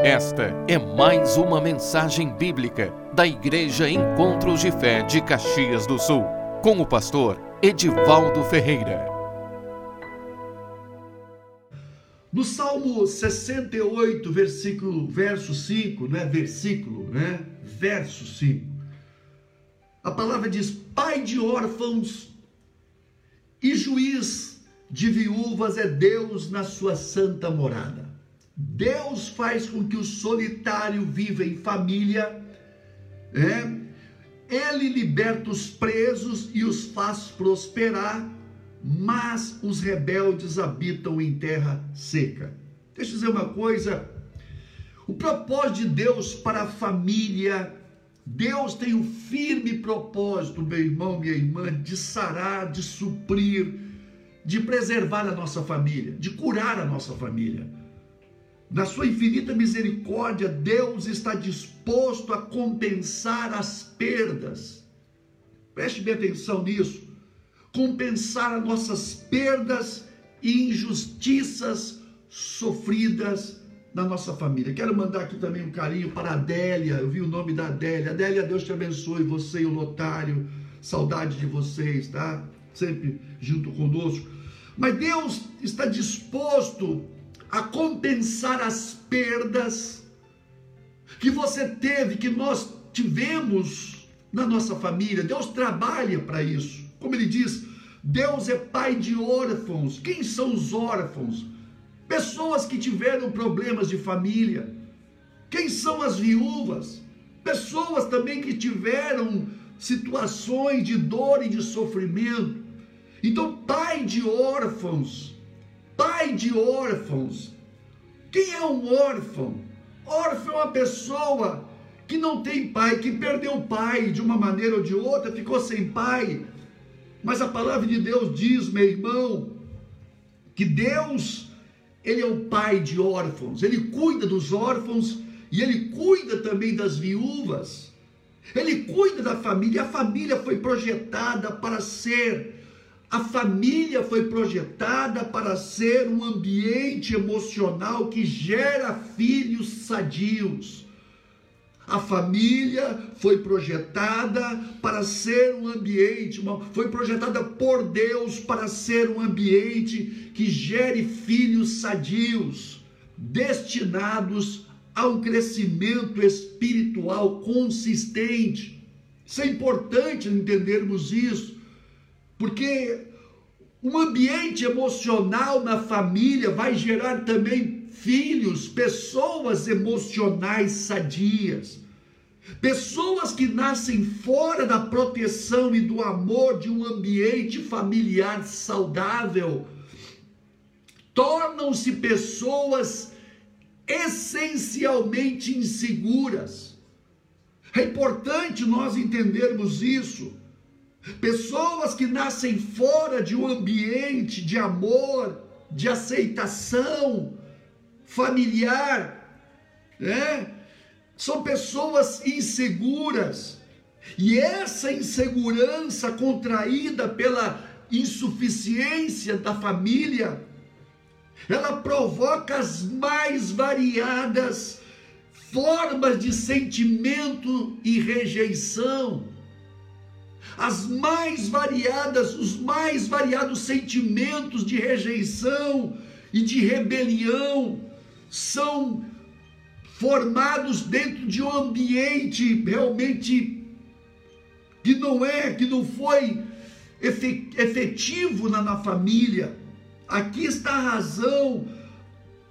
Esta é mais uma mensagem bíblica da Igreja Encontros de Fé de Caxias do Sul, com o pastor Edivaldo Ferreira. No Salmo 68, versículo, verso 5, não é versículo, né? Verso 5. A palavra diz: Pai de órfãos e juiz de viúvas é Deus na sua santa morada. Deus faz com que o solitário viva em família, é? Ele liberta os presos e os faz prosperar, mas os rebeldes habitam em terra seca. Deixa eu dizer uma coisa: o propósito de Deus para a família, Deus tem um firme propósito, meu irmão, minha irmã, de sarar, de suprir, de preservar a nossa família, de curar a nossa família. Na sua infinita misericórdia, Deus está disposto a compensar as perdas. Preste bem atenção nisso. Compensar as nossas perdas e injustiças sofridas na nossa família. Quero mandar aqui também um carinho para a Adélia. Eu vi o nome da Adélia. Adélia, Deus te abençoe, você e o Lotário. Saudade de vocês, tá? Sempre junto conosco. Mas Deus está disposto a compensar as perdas que você teve, que nós tivemos na nossa família. Deus trabalha para isso. Como ele diz, Deus é pai de órfãos. Quem são os órfãos? Pessoas que tiveram problemas de família. Quem são as viúvas? Pessoas também que tiveram situações de dor e de sofrimento. Então, pai de órfãos pai de órfãos. Quem é um órfão? Órfão é uma pessoa que não tem pai, que perdeu o pai de uma maneira ou de outra, ficou sem pai. Mas a palavra de Deus diz, meu irmão, que Deus, ele é o pai de órfãos, ele cuida dos órfãos e ele cuida também das viúvas. Ele cuida da família, a família foi projetada para ser a família foi projetada para ser um ambiente emocional que gera filhos sadios. A família foi projetada para ser um ambiente, foi projetada por Deus para ser um ambiente que gere filhos sadios, destinados a um crescimento espiritual consistente. Isso é importante entendermos isso. Porque um ambiente emocional na família vai gerar também filhos, pessoas emocionais sadias. Pessoas que nascem fora da proteção e do amor de um ambiente familiar saudável tornam-se pessoas essencialmente inseguras. É importante nós entendermos isso. Pessoas que nascem fora de um ambiente de amor, de aceitação familiar, né? São pessoas inseguras. E essa insegurança contraída pela insuficiência da família, ela provoca as mais variadas formas de sentimento e rejeição as mais variadas, os mais variados sentimentos de rejeição e de rebelião são formados dentro de um ambiente realmente que não é, que não foi efetivo na, na família. Aqui está a razão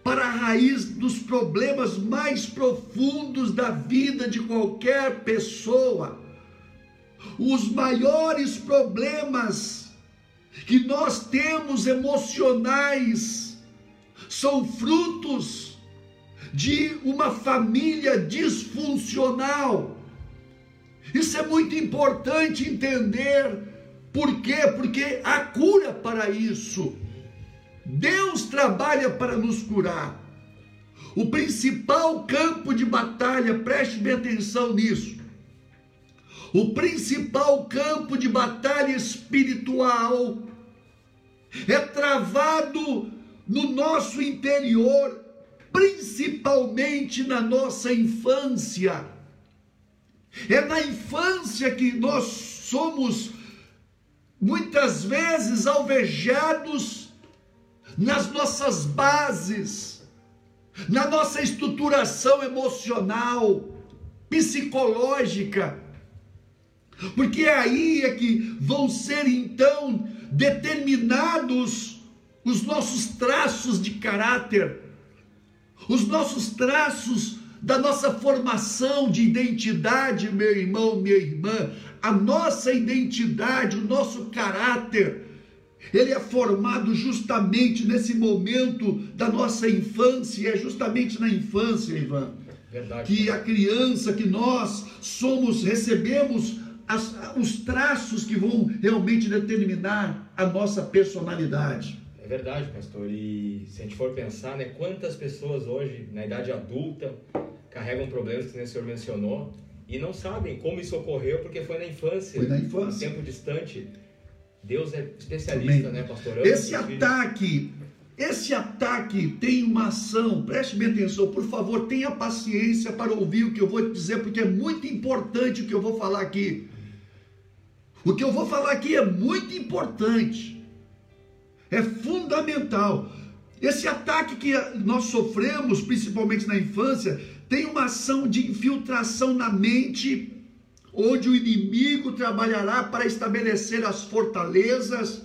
para a raiz dos problemas mais profundos da vida de qualquer pessoa os maiores problemas que nós temos emocionais são frutos de uma família disfuncional. Isso é muito importante entender. Por quê? Porque há cura para isso. Deus trabalha para nos curar. O principal campo de batalha, preste bem atenção nisso, o principal campo de batalha espiritual é travado no nosso interior principalmente na nossa infância. É na infância que nós somos muitas vezes alvejados nas nossas bases, na nossa estruturação emocional, psicológica. Porque é aí é que vão ser então determinados os nossos traços de caráter, os nossos traços da nossa formação de identidade, meu irmão, minha irmã, a nossa identidade, o nosso caráter, ele é formado justamente nesse momento da nossa infância, é justamente na infância, Ivan, Verdade. que a criança, que nós somos, recebemos as, os traços que vão realmente determinar a nossa personalidade. É verdade, pastor. E se a gente for pensar, né, quantas pessoas hoje, na idade adulta, carregam problemas que o senhor mencionou e não sabem como isso ocorreu porque foi na infância. Foi na infância. Um tempo distante. Deus é especialista, Também. né, pastor? Esse ataque, esse ataque tem uma ação, preste bem atenção, por favor, tenha paciência para ouvir o que eu vou dizer, porque é muito importante o que eu vou falar aqui. O que eu vou falar aqui é muito importante é fundamental. Esse ataque que nós sofremos, principalmente na infância, tem uma ação de infiltração na mente, onde o inimigo trabalhará para estabelecer as fortalezas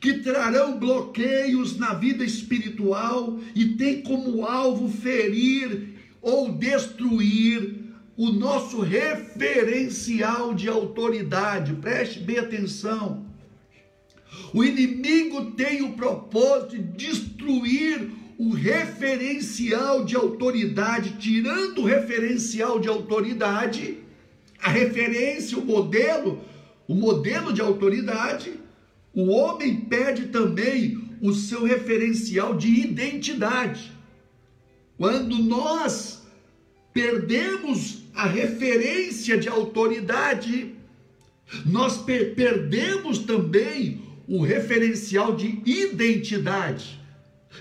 que trarão bloqueios na vida espiritual e tem como alvo ferir ou destruir o nosso referencial de autoridade. Preste bem atenção. O inimigo tem o propósito de destruir o referencial de autoridade, tirando o referencial de autoridade, a referência, o modelo, o modelo de autoridade, o homem perde também o seu referencial de identidade. Quando nós perdemos a referência de autoridade, nós per perdemos também o referencial de identidade.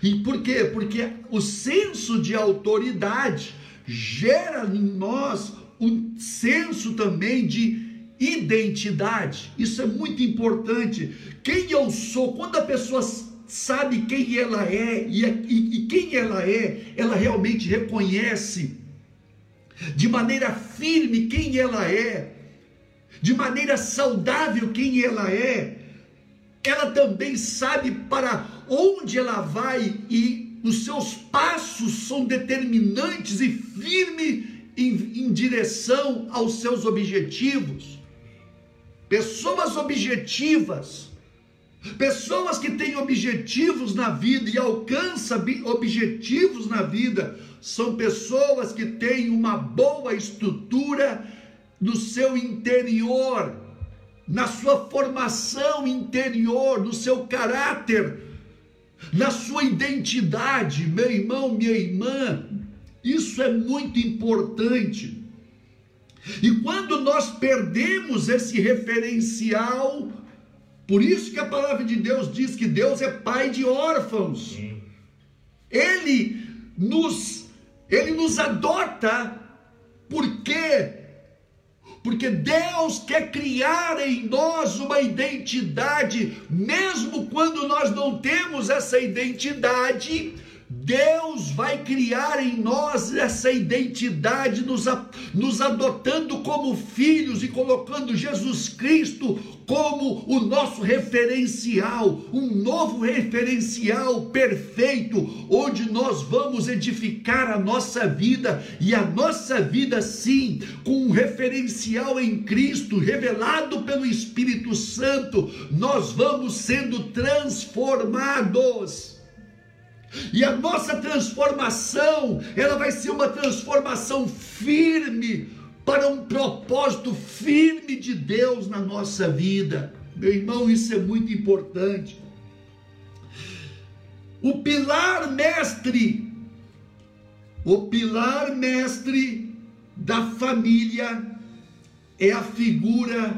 E por quê? Porque o senso de autoridade gera em nós um senso também de identidade. Isso é muito importante. Quem eu sou, quando a pessoa sabe quem ela é e, e, e quem ela é, ela realmente reconhece de maneira firme quem ela é, de maneira saudável quem ela é, ela também sabe para onde ela vai e os seus passos são determinantes e firmes em, em direção aos seus objetivos. Pessoas objetivas, pessoas que têm objetivos na vida e alcançam objetivos na vida, são pessoas que têm uma boa estrutura no seu interior na sua formação interior, no seu caráter, na sua identidade, meu irmão, minha irmã. Isso é muito importante. E quando nós perdemos esse referencial, por isso que a palavra de Deus diz que Deus é pai de órfãos. Ele nos ele nos adota. Porque porque Deus quer criar em nós uma identidade, mesmo quando nós não temos essa identidade, Deus vai criar em nós essa identidade, nos, nos adotando como filhos e colocando Jesus Cristo como o nosso referencial, um novo referencial perfeito, onde nós vamos edificar a nossa vida e a nossa vida, sim, com um referencial em Cristo, revelado pelo Espírito Santo, nós vamos sendo transformados. E a nossa transformação, ela vai ser uma transformação firme para um propósito firme de Deus na nossa vida. Meu irmão, isso é muito importante. O pilar mestre, o pilar mestre da família é a figura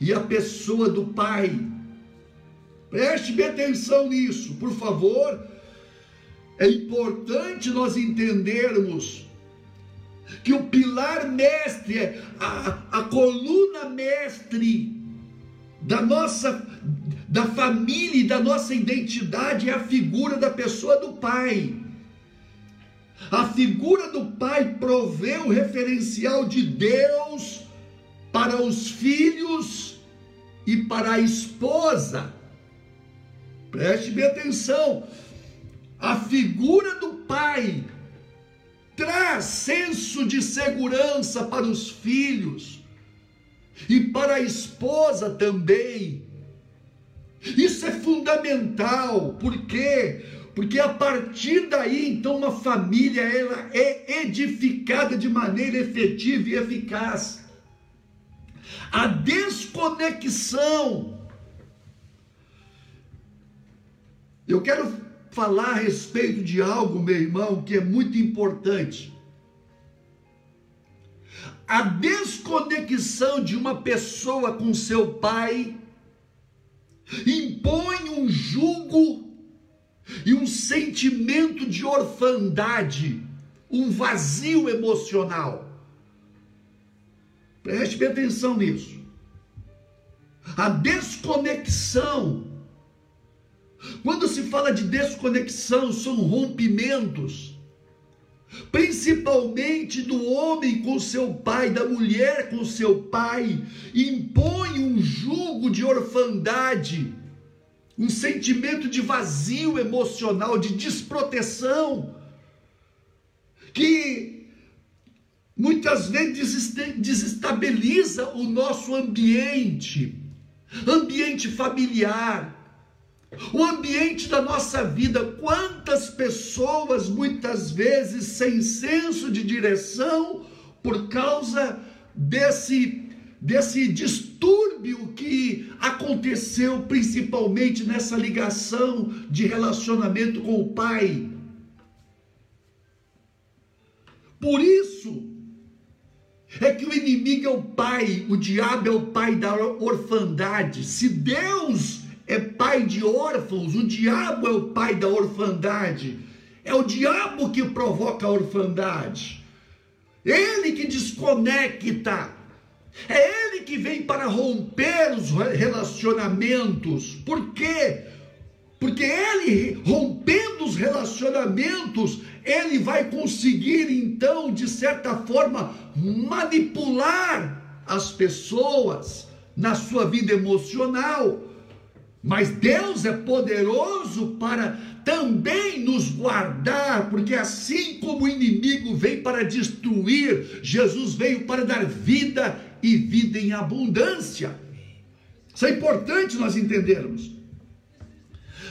e a pessoa do pai. Preste atenção nisso, por favor é importante nós entendermos que o pilar mestre, a, a coluna mestre da nossa da família e da nossa identidade é a figura da pessoa do pai. A figura do pai provê o referencial de Deus para os filhos e para a esposa. Preste bem atenção. A figura do pai traz senso de segurança para os filhos e para a esposa também. Isso é fundamental, por quê? Porque a partir daí, então, uma família ela é edificada de maneira efetiva e eficaz. A desconexão. Eu quero falar a respeito de algo, meu irmão, que é muito importante. A desconexão de uma pessoa com seu pai impõe um jugo e um sentimento de orfandade, um vazio emocional. Preste atenção nisso. A desconexão. Quando se fala de desconexão, são rompimentos, principalmente do homem com seu pai, da mulher com seu pai, impõe um jugo de orfandade, um sentimento de vazio emocional, de desproteção, que muitas vezes desestabiliza o nosso ambiente, ambiente familiar, o ambiente da nossa vida. Quantas pessoas, muitas vezes, sem senso de direção, por causa desse desse distúrbio que aconteceu principalmente nessa ligação de relacionamento com o pai. Por isso, é que o inimigo é o pai, o diabo é o pai da orfandade. Se Deus é pai de órfãos, o diabo é o pai da orfandade. É o diabo que provoca a orfandade. Ele que desconecta. É ele que vem para romper os relacionamentos. Por quê? Porque ele, rompendo os relacionamentos, ele vai conseguir então, de certa forma, manipular as pessoas na sua vida emocional. Mas Deus é poderoso para também nos guardar, porque assim como o inimigo veio para destruir, Jesus veio para dar vida e vida em abundância. Isso é importante nós entendermos.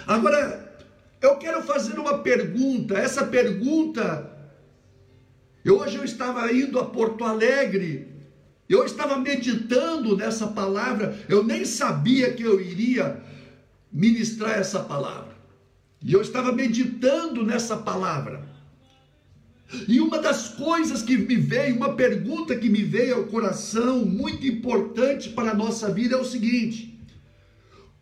Agora, eu quero fazer uma pergunta. Essa pergunta, eu, hoje eu estava indo a Porto Alegre, eu estava meditando nessa palavra, eu nem sabia que eu iria ministrar essa palavra. E eu estava meditando nessa palavra. E uma das coisas que me veio, uma pergunta que me veio ao coração, muito importante para a nossa vida, é o seguinte: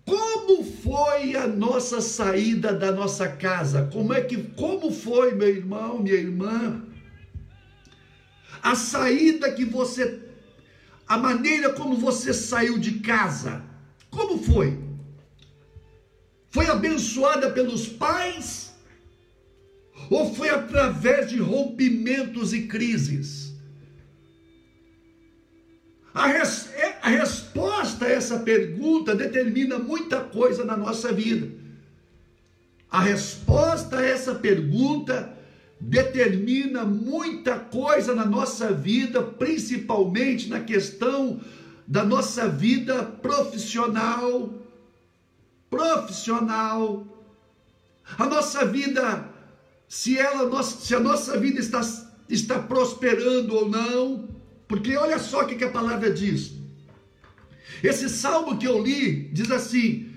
como foi a nossa saída da nossa casa? Como é que como foi, meu irmão, minha irmã? A saída que você a maneira como você saiu de casa. Como foi? Foi abençoada pelos pais? Ou foi através de rompimentos e crises? A, res, é, a resposta a essa pergunta determina muita coisa na nossa vida. A resposta a essa pergunta determina muita coisa na nossa vida, principalmente na questão da nossa vida profissional. Profissional. A nossa vida, se ela, se a nossa vida está, está prosperando ou não, porque olha só o que, a palavra diz. Esse salmo que eu li diz assim: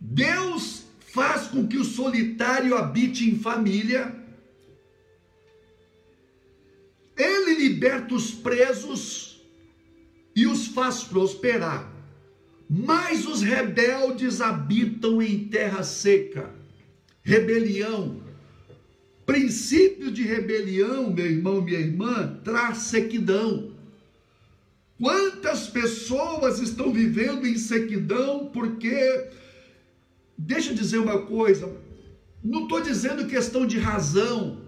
Deus faz com que o solitário habite em família, Ele liberta os presos e os faz prosperar, mas os rebeldes habitam em terra seca. Rebelião, Princípio de rebelião, meu irmão, minha irmã, traz sequidão. Quantas pessoas estão vivendo em sequidão porque, deixa eu dizer uma coisa, não estou dizendo questão de razão.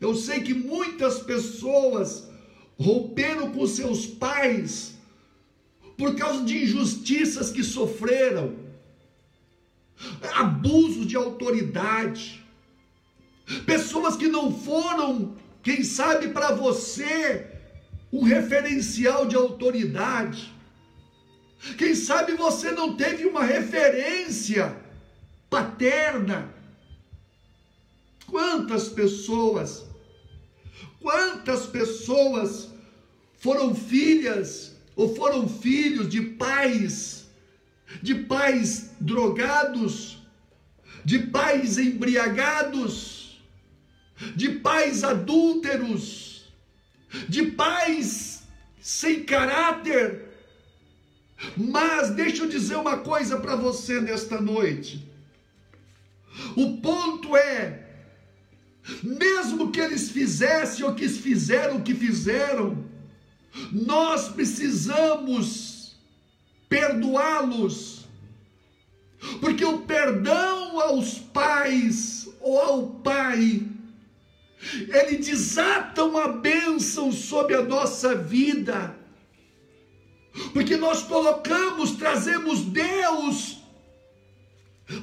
Eu sei que muitas pessoas romperam com seus pais por causa de injustiças que sofreram, abuso de autoridade, pessoas que não foram, quem sabe, para você um referencial de autoridade. Quem sabe você não teve uma referência paterna. Quantas pessoas, quantas pessoas foram filhas ou foram filhos de pais, de pais drogados, de pais embriagados, de pais adúlteros, de pais sem caráter. Mas deixa eu dizer uma coisa para você nesta noite. O ponto é, mesmo que eles fizessem ou que fizeram o que fizeram, nós precisamos perdoá-los, porque o perdão aos pais ou ao pai, ele desata uma bênção sobre a nossa vida, porque nós colocamos, trazemos Deus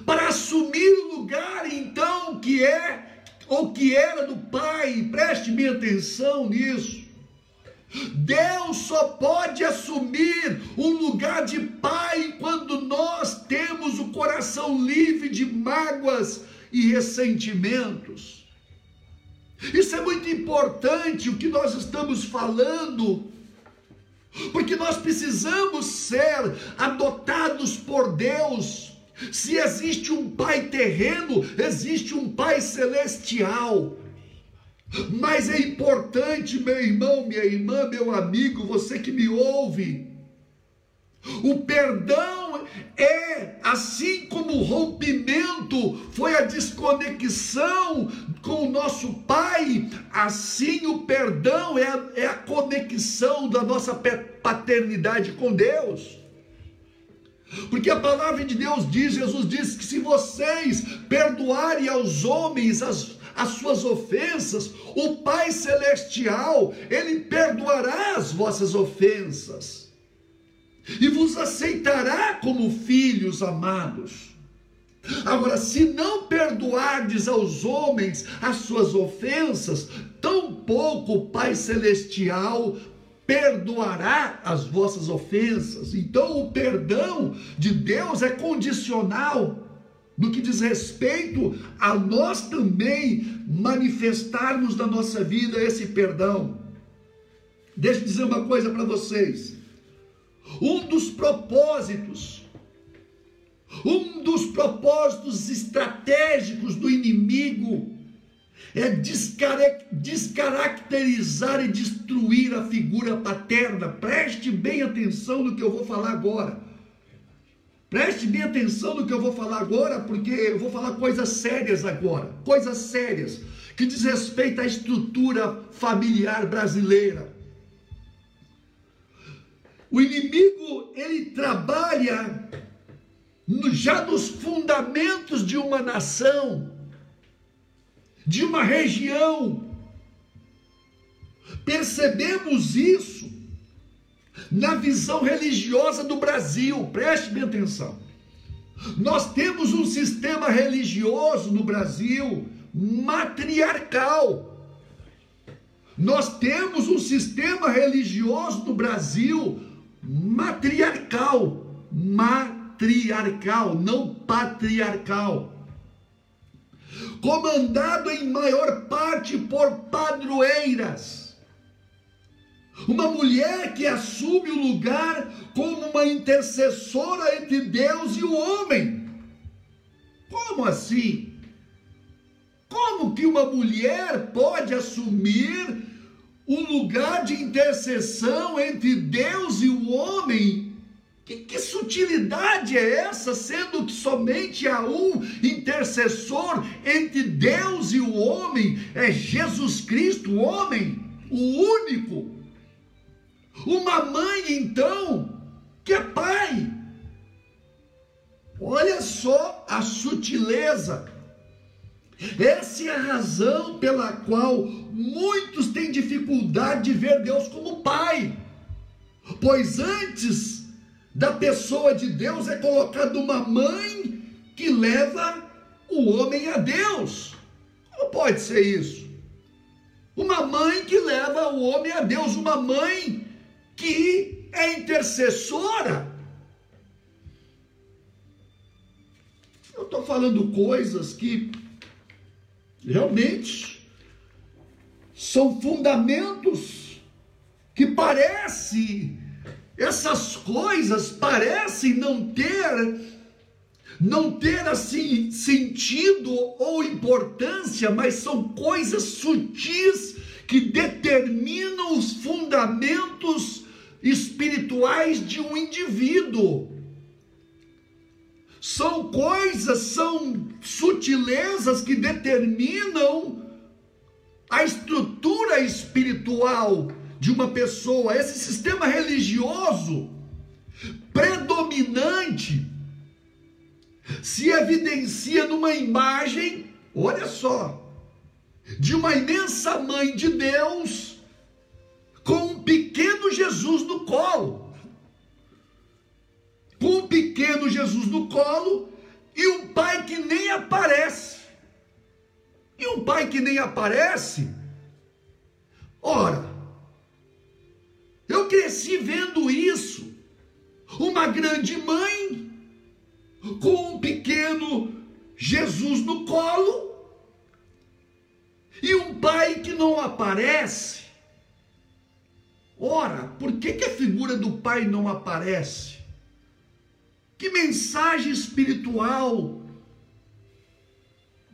para assumir o lugar então que é ou que era do pai, preste bem atenção nisso. Deus só pode assumir um lugar de pai quando nós temos o coração livre de mágoas e ressentimentos. Isso é muito importante o que nós estamos falando, porque nós precisamos ser adotados por Deus. Se existe um pai terreno, existe um pai celestial. Mas é importante, meu irmão, minha irmã, meu amigo, você que me ouve. O perdão é assim como o rompimento foi a desconexão com o nosso Pai, assim o perdão é a, é a conexão da nossa paternidade com Deus. Porque a palavra de Deus diz, Jesus diz que se vocês perdoarem aos homens as as suas ofensas, o Pai Celestial, Ele perdoará as vossas ofensas e vos aceitará como filhos amados. Agora, se não perdoardes aos homens as suas ofensas, tampouco o Pai Celestial perdoará as vossas ofensas. Então, o perdão de Deus é condicional no que diz respeito a nós também manifestarmos na nossa vida esse perdão. Deixa eu dizer uma coisa para vocês. Um dos propósitos, um dos propósitos estratégicos do inimigo é descaracterizar e destruir a figura paterna. Preste bem atenção no que eu vou falar agora. Preste bem atenção no que eu vou falar agora, porque eu vou falar coisas sérias agora, coisas sérias que diz respeito à estrutura familiar brasileira. O inimigo, ele trabalha no, já nos fundamentos de uma nação, de uma região. Percebemos isso na visão religiosa do Brasil. Preste bem atenção. Nós temos um sistema religioso no Brasil matriarcal. Nós temos um sistema religioso no Brasil matriarcal, matriarcal, não patriarcal. Comandado em maior parte por padroeiras uma mulher que assume o lugar como uma intercessora entre Deus e o homem. Como assim? Como que uma mulher pode assumir o lugar de intercessão entre Deus e o homem Que, que, sutilidade é essa, sendo que somente há um intercessor entre Deus e o homem, é Jesus Cristo, o homem, o único. Uma mãe, então, que é pai. Olha só a sutileza. Essa é a razão pela qual muitos têm dificuldade de ver Deus como pai. Pois antes da pessoa de Deus é colocada uma mãe que leva o homem a Deus. Como pode ser isso? Uma mãe que leva o homem a Deus, uma mãe que é intercessora. Eu estou falando coisas que realmente são fundamentos que parece essas coisas parecem não ter não ter assim sentido ou importância, mas são coisas sutis que determinam os fundamentos espirituais de um indivíduo. São coisas, são sutilezas que determinam a estrutura espiritual de uma pessoa. Esse sistema religioso predominante se evidencia numa imagem, olha só, de uma imensa mãe de Deus Jesus no colo. Com um pequeno Jesus no colo e um pai que nem aparece. E um pai que nem aparece. Ora, eu cresci vendo isso. Uma grande mãe com um pequeno Jesus no colo e um pai que não aparece. Ora, por que, que a figura do pai não aparece? Que mensagem espiritual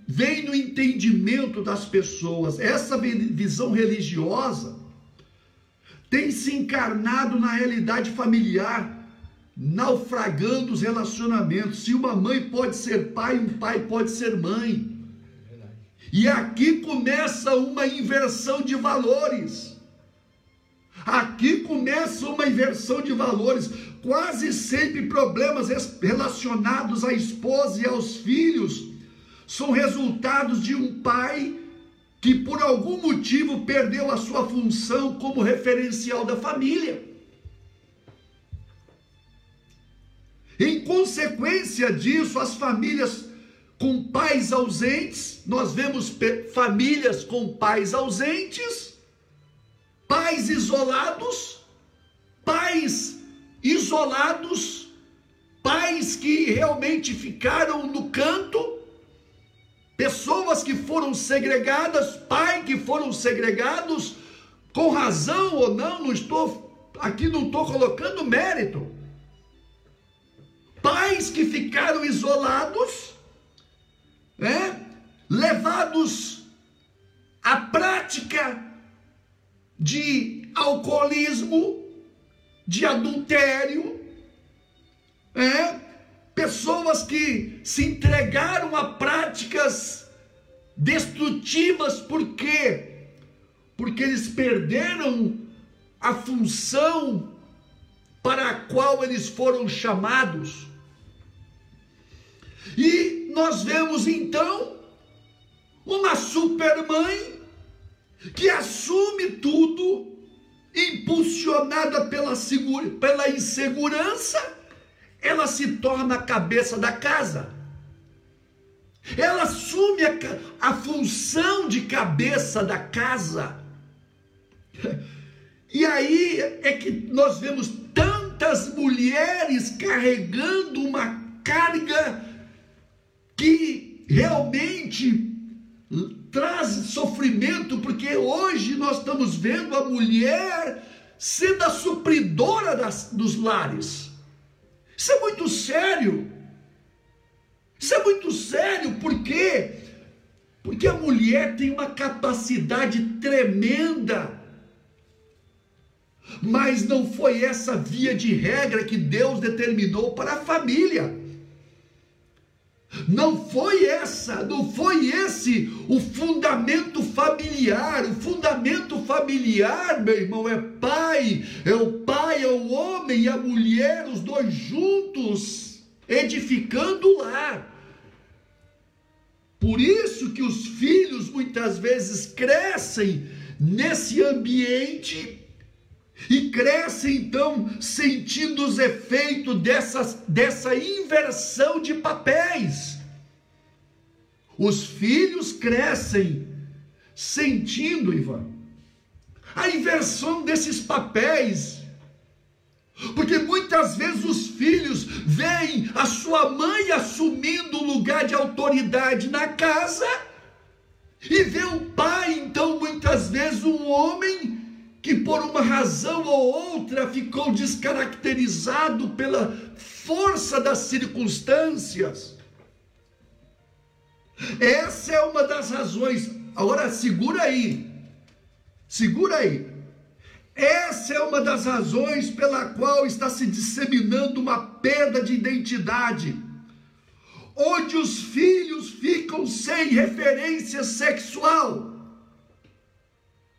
vem no entendimento das pessoas? Essa visão religiosa tem se encarnado na realidade familiar naufragando os relacionamentos. Se uma mãe pode ser pai, um pai pode ser mãe. E aqui começa uma inversão de valores. Aqui começa uma inversão de valores. Quase sempre problemas relacionados à esposa e aos filhos são resultados de um pai que por algum motivo perdeu a sua função como referencial da família. Em consequência disso, as famílias com pais ausentes, nós vemos famílias com pais ausentes, pais isolados, pais isolados, pais que realmente ficaram no canto, pessoas que foram segregadas, pais que foram segregados, com razão ou não, não estou aqui não estou colocando mérito pais que ficaram isolados, né? levados à prática de alcoolismo, de adultério, é? pessoas que se entregaram a práticas destrutivas, por quê? Porque eles perderam a função para a qual eles foram chamados. E nós vemos então uma supermãe que assume tudo, impulsionada pela, segura, pela insegurança, ela se torna a cabeça da casa. Ela assume a, a função de cabeça da casa. E aí é que nós vemos tantas mulheres carregando uma carga que realmente traz sofrimento, porque hoje nós estamos vendo a mulher sendo a supridora das, dos lares. Isso é muito sério. Isso é muito sério, por quê? Porque a mulher tem uma capacidade tremenda Mas não foi essa via de regra que Deus determinou para a família. Não foi essa, não foi esse o fundamento familiar. O fundamento familiar, meu irmão, é pai, é o pai, é o homem e a mulher, os dois juntos, edificando o lar. Por isso que os filhos muitas vezes crescem nesse ambiente e crescem então sentindo os efeitos dessa, dessa inversão de papéis. Os filhos crescem sentindo, Ivan, a inversão desses papéis. Porque muitas vezes os filhos veem a sua mãe assumindo o lugar de autoridade na casa e vê o pai, então, muitas vezes um homem que por uma razão ou outra ficou descaracterizado pela força das circunstâncias. Essa é uma das razões. Agora segura aí. Segura aí. Essa é uma das razões pela qual está se disseminando uma perda de identidade, onde os filhos ficam sem referência sexual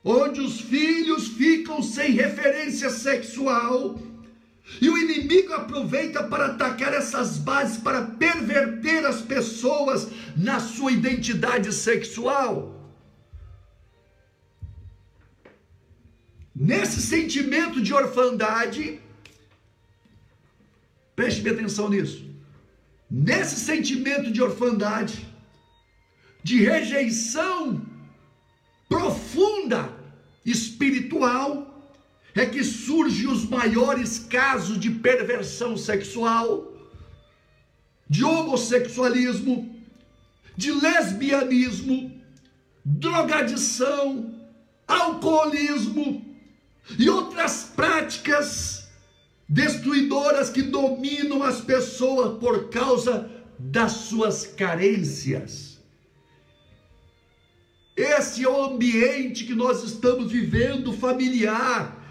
onde os filhos ficam sem referência sexual, e o inimigo aproveita para atacar essas bases, para perverter as pessoas na sua identidade sexual. Nesse sentimento de orfandade, preste atenção nisso. Nesse sentimento de orfandade, de rejeição profunda espiritual é que surgem os maiores casos de perversão sexual, de homossexualismo, de lesbianismo, drogadição, alcoolismo e outras práticas destruidoras que dominam as pessoas por causa das suas carências. Esse é o ambiente que nós estamos vivendo familiar.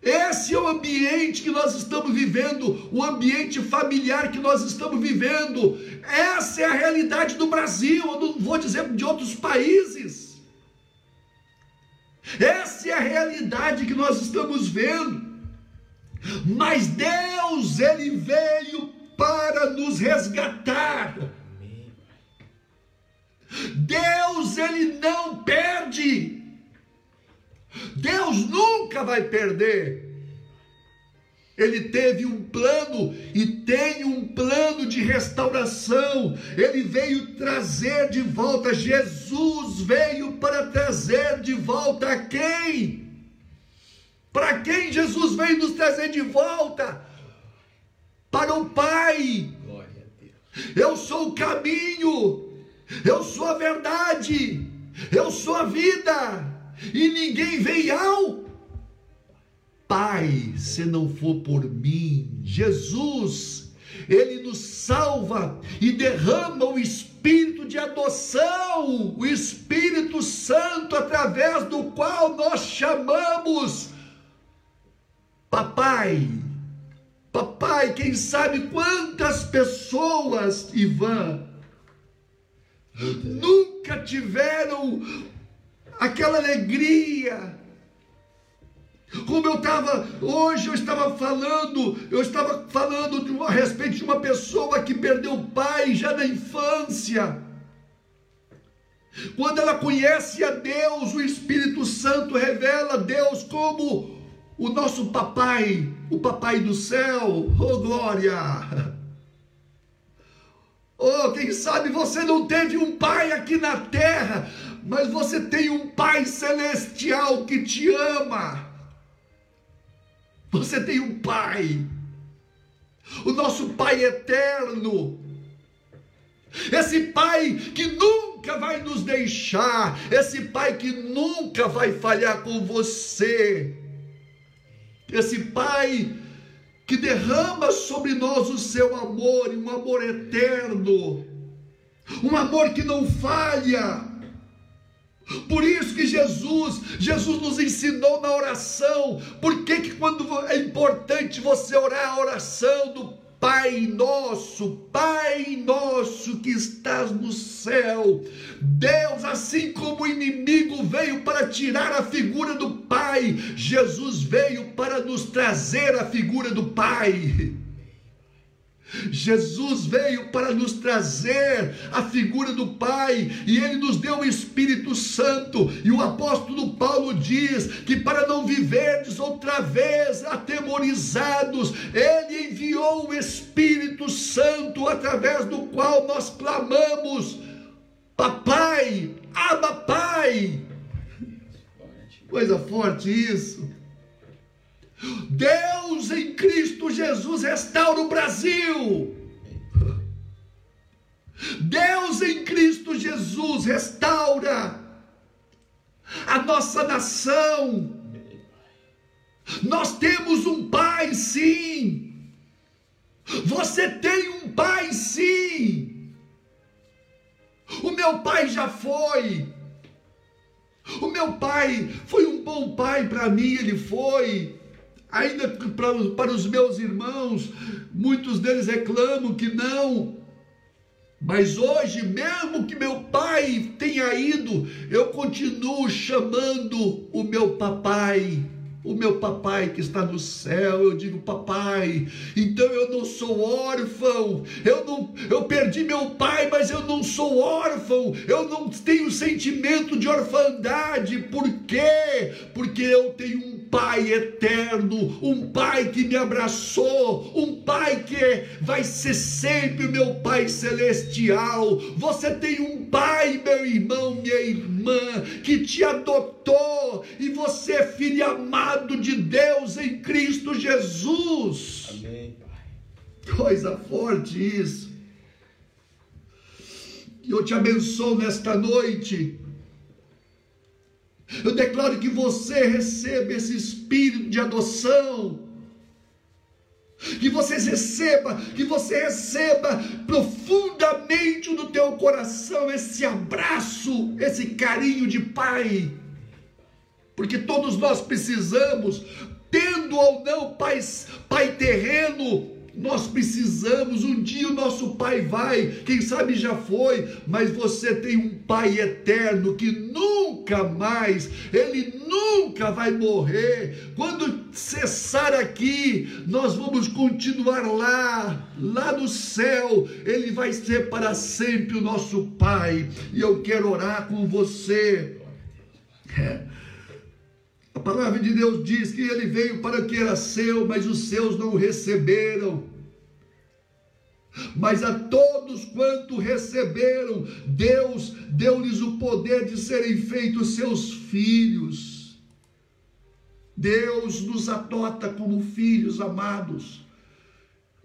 Esse é o ambiente que nós estamos vivendo, o ambiente familiar que nós estamos vivendo. Essa é a realidade do Brasil, eu não vou dizer de outros países. Essa é a realidade que nós estamos vendo. Mas Deus, Ele veio para nos resgatar. Deus ele não perde. Deus nunca vai perder. Ele teve um plano e tem um plano de restauração. Ele veio trazer de volta. Jesus veio para trazer de volta a quem? Para quem Jesus veio nos trazer de volta? Para o Pai. Eu sou o caminho, eu sou a verdade, eu sou a vida, e ninguém vem ao Pai se não for por mim. Jesus, ele nos salva e derrama o espírito de adoção, o Espírito Santo, através do qual nós chamamos Papai. Papai, quem sabe quantas pessoas, Ivan, nunca tiveram aquela alegria. Como eu estava, hoje eu estava falando, eu estava falando de, a respeito de uma pessoa que perdeu o pai já na infância. Quando ela conhece a Deus, o Espírito Santo revela Deus como o nosso papai, o papai do céu. Oh glória! Oh, quem sabe você não teve um pai aqui na terra, mas você tem um pai celestial que te ama. Você tem um pai, o nosso pai eterno. Esse pai que nunca vai nos deixar, esse pai que nunca vai falhar com você. Esse pai que derrama sobre nós o seu amor, um amor eterno, um amor que não falha, Por isso que Jesus, Jesus nos ensinou na oração. Por que, que quando é importante você orar a oração do Pai nosso, Pai nosso que estás no céu. Deus, assim como o inimigo veio para tirar a figura do Pai, Jesus veio para nos trazer a figura do Pai. Jesus veio para nos trazer a figura do Pai e ele nos deu o Espírito Santo. E o apóstolo Paulo diz que para não viverdes outra vez atemorizados, Santo através do qual nós clamamos: Papai, Abba Pai. Coisa forte isso. Deus em Cristo Jesus restaura o Brasil. Deus em Cristo Jesus restaura a nossa nação. Nós temos um pai, sim. Você tem um pai, sim. O meu pai já foi. O meu pai foi um bom pai para mim, ele foi ainda para, para os meus irmãos, muitos deles reclamam que não. Mas hoje, mesmo que meu pai tenha ido, eu continuo chamando o meu papai o meu papai que está no céu, eu digo papai, então eu não sou órfão, eu não, eu perdi meu pai, mas eu não sou órfão, eu não tenho sentimento de orfandade, por quê? Porque eu tenho um pai eterno, um pai que me abraçou, um pai que vai ser sempre meu pai celestial. Você tem um pai, meu irmão, minha irmã, que te adotou e você é filho amado de Deus em Cristo Jesus. Amém, Pai. Coisa forte isso. Eu te abençoo nesta noite. Eu declaro que você receba esse espírito de adoção. Que você receba, que você receba profundamente no teu coração esse abraço, esse carinho de pai porque todos nós precisamos, tendo ou não pai, pai terreno, nós precisamos, um dia o nosso pai vai, quem sabe já foi, mas você tem um pai eterno que nunca mais, ele nunca vai morrer. Quando cessar aqui, nós vamos continuar lá, lá no céu, ele vai ser para sempre o nosso pai. E eu quero orar com você. É palavra de Deus diz que ele veio para que era seu, mas os seus não o receberam. Mas a todos quanto receberam, Deus deu-lhes o poder de serem feitos seus filhos. Deus nos adota como filhos amados.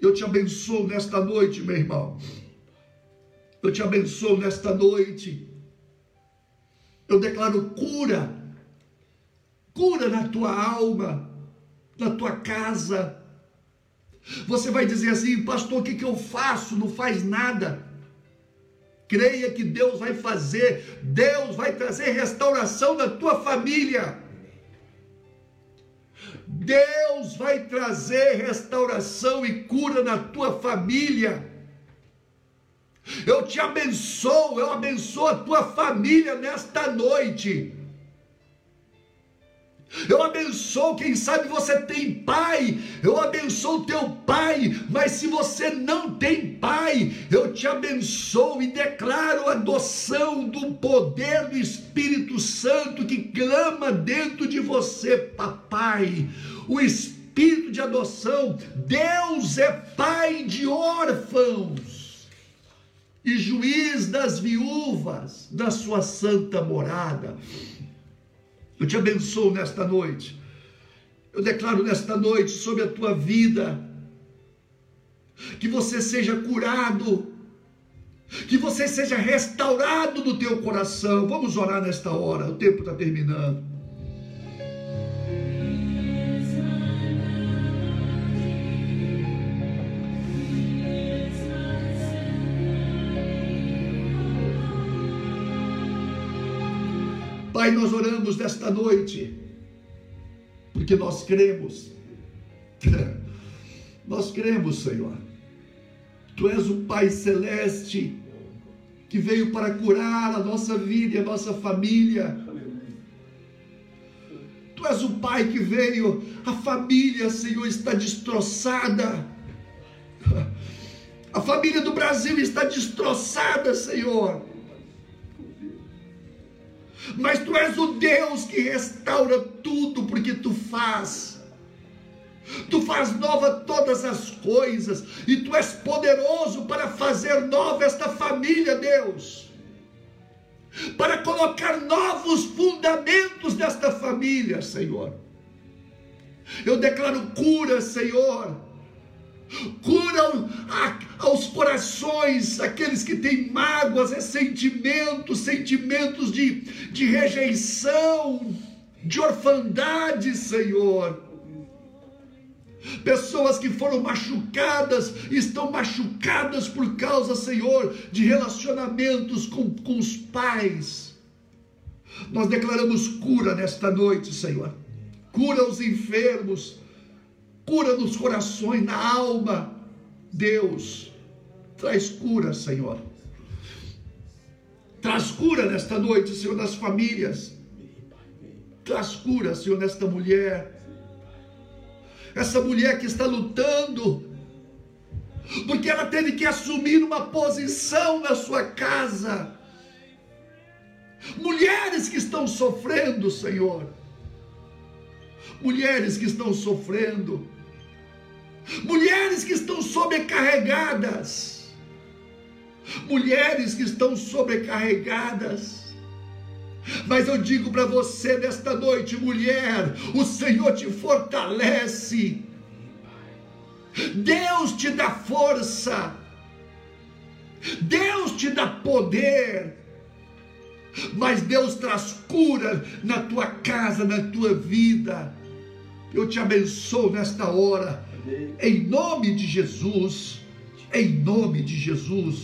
Eu te abençoo nesta noite, meu irmão. Eu te abençoo nesta noite. Eu declaro cura cura na tua alma, na tua casa. Você vai dizer assim, pastor, o que, que eu faço? Não faz nada. Creia que Deus vai fazer, Deus vai trazer restauração na tua família. Deus vai trazer restauração e cura na tua família. Eu te abençoo, eu abençoo a tua família nesta noite. Eu abençoo, quem sabe você tem pai, eu abençoo teu pai, mas se você não tem pai, eu te abençoo e declaro a adoção do poder do Espírito Santo que clama dentro de você, papai. O espírito de adoção, Deus é pai de órfãos e juiz das viúvas da sua santa morada. Eu te abençoo nesta noite. Eu declaro nesta noite sobre a tua vida que você seja curado, que você seja restaurado no teu coração. Vamos orar nesta hora, o tempo está terminando. Pai, nós oramos nesta noite, porque nós cremos, nós cremos, Senhor. Tu és o Pai Celeste que veio para curar a nossa vida e a nossa família. Tu és o Pai que veio, a família, Senhor, está destroçada. A família do Brasil está destroçada, Senhor. Mas tu és o Deus que restaura tudo, porque tu faz. Tu faz nova todas as coisas, e tu és poderoso para fazer nova esta família, Deus. Para colocar novos fundamentos nesta família, Senhor. Eu declaro cura, Senhor cura aos corações, aqueles que têm mágoas, ressentimentos, sentimentos de, de rejeição, de orfandade, Senhor. Pessoas que foram machucadas, estão machucadas por causa, Senhor, de relacionamentos com, com os pais. Nós declaramos cura nesta noite, Senhor. Cura os enfermos, cura nos corações, na alma. Deus, traz cura, Senhor. Traz cura nesta noite, Senhor, nas famílias. Traz cura, Senhor, nesta mulher. Essa mulher que está lutando, porque ela teve que assumir uma posição na sua casa. Mulheres que estão sofrendo, Senhor. Mulheres que estão sofrendo mulheres que estão sobrecarregadas, mulheres que estão sobrecarregadas. Mas eu digo para você nesta noite, mulher, o Senhor te fortalece, Deus te dá força, Deus te dá poder, mas Deus traz cura na tua casa, na tua vida. Eu te abençoo nesta hora em nome de Jesus, em nome de Jesus.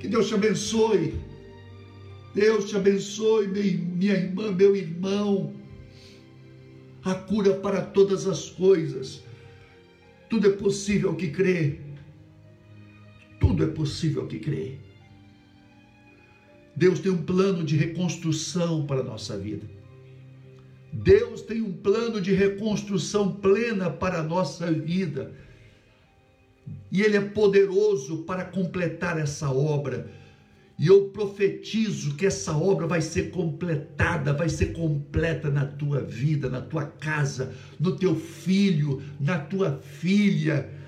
Que Deus te abençoe. Deus te abençoe, minha irmã, meu irmão. A cura para todas as coisas. Tudo é possível que crê. Tudo é possível que crê. Deus tem um plano de reconstrução para a nossa vida. Deus tem um plano de reconstrução plena para a nossa vida. E Ele é poderoso para completar essa obra. E eu profetizo que essa obra vai ser completada, vai ser completa na tua vida, na tua casa, no teu filho, na tua filha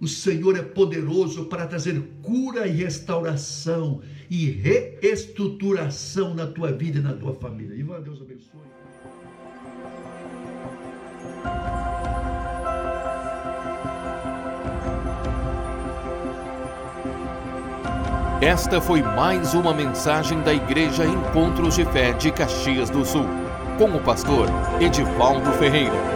o Senhor é poderoso para trazer cura e restauração e reestruturação na tua vida e na tua família. E Deus abençoe. Esta foi mais uma mensagem da Igreja Encontros de Fé de Caxias do Sul, com o pastor Edivaldo Ferreira.